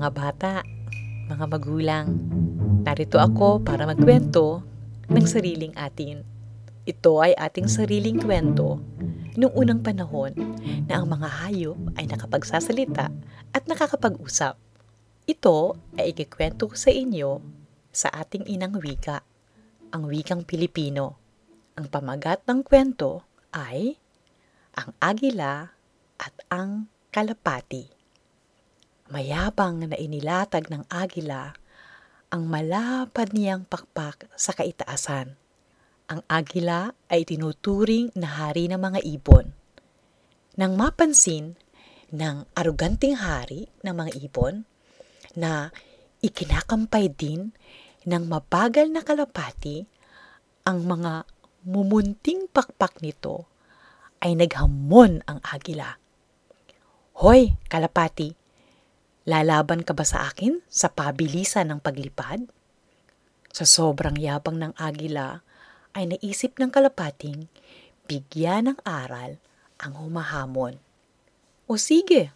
Mga bata, mga magulang, narito ako para magkwento ng sariling atin. Ito ay ating sariling kwento noong unang panahon na ang mga hayop ay nakapagsasalita at nakakapag-usap. Ito ay ikikwento ko sa inyo sa ating inang wika, ang wikang Pilipino. Ang pamagat ng kwento ay ang agila at ang kalapati. Mayabang na inilatag ng agila ang malapad niyang pakpak sa kaitaasan. Ang agila ay tinuturing na hari ng mga ibon. Nang mapansin ng aruganting hari ng mga ibon na ikinakampay din ng mabagal na kalapati, ang mga mumunting pakpak nito ay naghamon ang agila. Hoy, kalapati, Lalaban ka ba sa akin sa pabilisan ng paglipad? Sa sobrang yabang ng agila, ay naisip ng kalapating bigyan ng aral ang humahamon. O sige,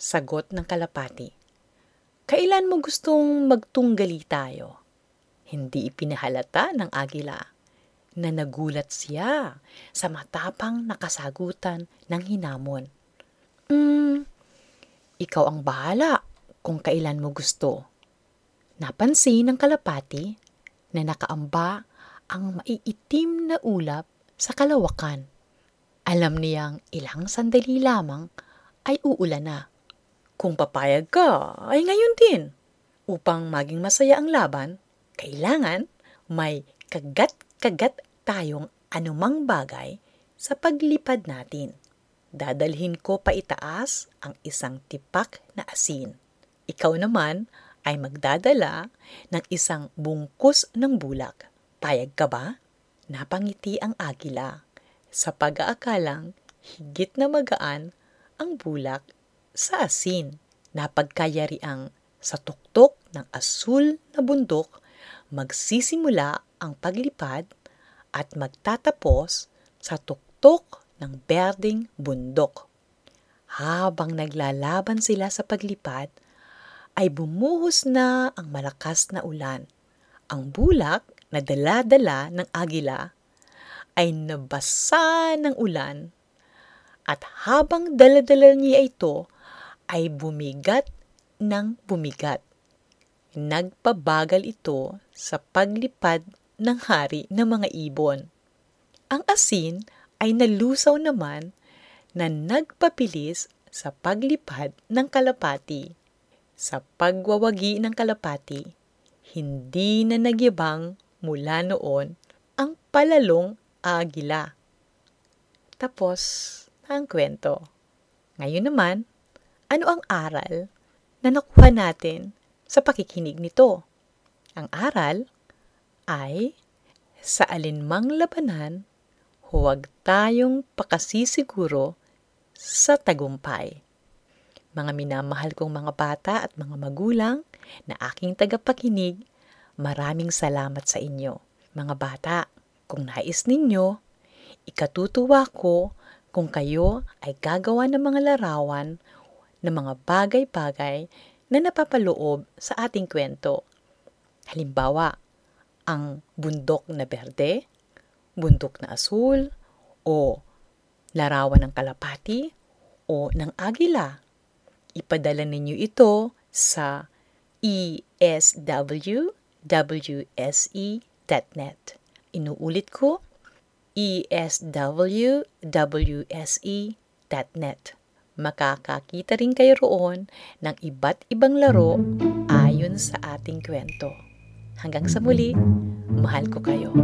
sagot ng kalapati. Kailan mo gustong magtunggali tayo? Hindi ipinahalata ng agila na nagulat siya sa matapang nakasagutan ng hinamon. Hmm, ikaw ang bahala kung kailan mo gusto. Napansin ng kalapati na nakaamba ang maiitim na ulap sa kalawakan. Alam niyang ilang sandali lamang ay uulan na. Kung papayag ka, ay ngayon din. Upang maging masaya ang laban, kailangan may kagat-kagat tayong anumang bagay sa paglipad natin dadalhin ko pa itaas ang isang tipak na asin. Ikaw naman ay magdadala ng isang bungkus ng bulak. Payag ka ba? Napangiti ang agila sa pag-aakalang higit na magaan ang bulak sa asin. Napagkayari ang sa tuktok ng asul na bundok magsisimula ang paglipad at magtatapos sa tuktok ng berding bundok. Habang naglalaban sila sa paglipad, ay bumuhos na ang malakas na ulan. Ang bulak na dala-dala ng agila ay nabasa ng ulan at habang daladala niya ito ay bumigat ng bumigat. Nagpabagal ito sa paglipad ng hari ng mga ibon. Ang asin ay nalusaw naman na nagpapilis sa paglipad ng kalapati. Sa pagwawagi ng kalapati, hindi na nagyabang mula noon ang palalong agila. Tapos ang kwento. Ngayon naman, ano ang aral na nakuha natin sa pakikinig nito? Ang aral ay sa alinmang labanan huwag tayong pakasisiguro sa tagumpay. Mga minamahal kong mga bata at mga magulang na aking tagapakinig, maraming salamat sa inyo. Mga bata, kung nais ninyo, ikatutuwa ko kung kayo ay gagawa ng mga larawan ng mga bagay-bagay na napapaloob sa ating kwento. Halimbawa, ang bundok na berde, bundok na asul, o larawan ng kalapati, o ng agila. Ipadala ninyo ito sa eswwse.net. Inuulit ko, eswwse.net. Makakakita rin kayo roon ng iba't ibang laro ayon sa ating kwento. Hanggang sa muli, mahal ko kayo.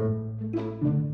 Música